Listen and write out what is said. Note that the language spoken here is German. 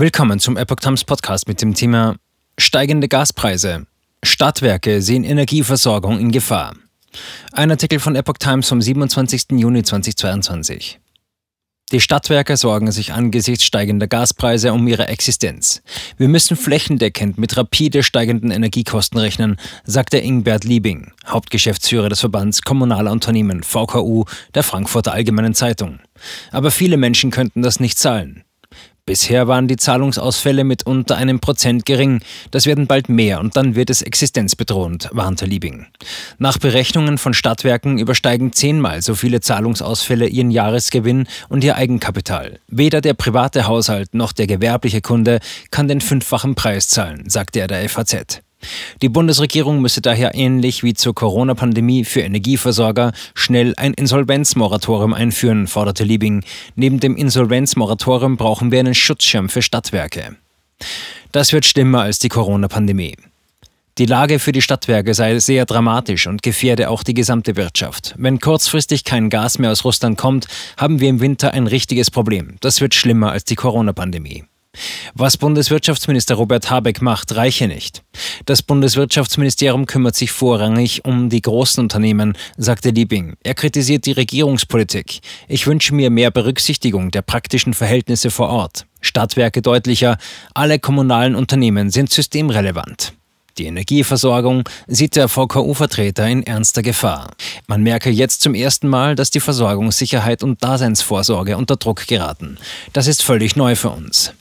Willkommen zum Epoch Times Podcast mit dem Thema Steigende Gaspreise. Stadtwerke sehen Energieversorgung in Gefahr. Ein Artikel von Epoch Times vom 27. Juni 2022. Die Stadtwerke sorgen sich angesichts steigender Gaspreise um ihre Existenz. Wir müssen flächendeckend mit rapide steigenden Energiekosten rechnen, sagte Ingbert Liebing, Hauptgeschäftsführer des Verbands Kommunaler Unternehmen VKU der Frankfurter Allgemeinen Zeitung. Aber viele Menschen könnten das nicht zahlen. Bisher waren die Zahlungsausfälle mit unter einem Prozent gering. Das werden bald mehr und dann wird es existenzbedrohend, warnte Liebing. Nach Berechnungen von Stadtwerken übersteigen zehnmal so viele Zahlungsausfälle ihren Jahresgewinn und ihr Eigenkapital. Weder der private Haushalt noch der gewerbliche Kunde kann den fünffachen Preis zahlen, sagte er der FAZ. Die Bundesregierung müsse daher ähnlich wie zur Corona-Pandemie für Energieversorger schnell ein Insolvenzmoratorium einführen, forderte Liebing. Neben dem Insolvenzmoratorium brauchen wir einen Schutzschirm für Stadtwerke. Das wird schlimmer als die Corona-Pandemie. Die Lage für die Stadtwerke sei sehr dramatisch und gefährde auch die gesamte Wirtschaft. Wenn kurzfristig kein Gas mehr aus Russland kommt, haben wir im Winter ein richtiges Problem. Das wird schlimmer als die Corona-Pandemie. Was Bundeswirtschaftsminister Robert Habeck macht, reiche nicht. Das Bundeswirtschaftsministerium kümmert sich vorrangig um die großen Unternehmen, sagte Liebing. Er kritisiert die Regierungspolitik. Ich wünsche mir mehr Berücksichtigung der praktischen Verhältnisse vor Ort. Stadtwerke deutlicher, alle kommunalen Unternehmen sind systemrelevant. Die Energieversorgung sieht der VKU-Vertreter in ernster Gefahr. Man merke jetzt zum ersten Mal, dass die Versorgungssicherheit und Daseinsvorsorge unter Druck geraten. Das ist völlig neu für uns.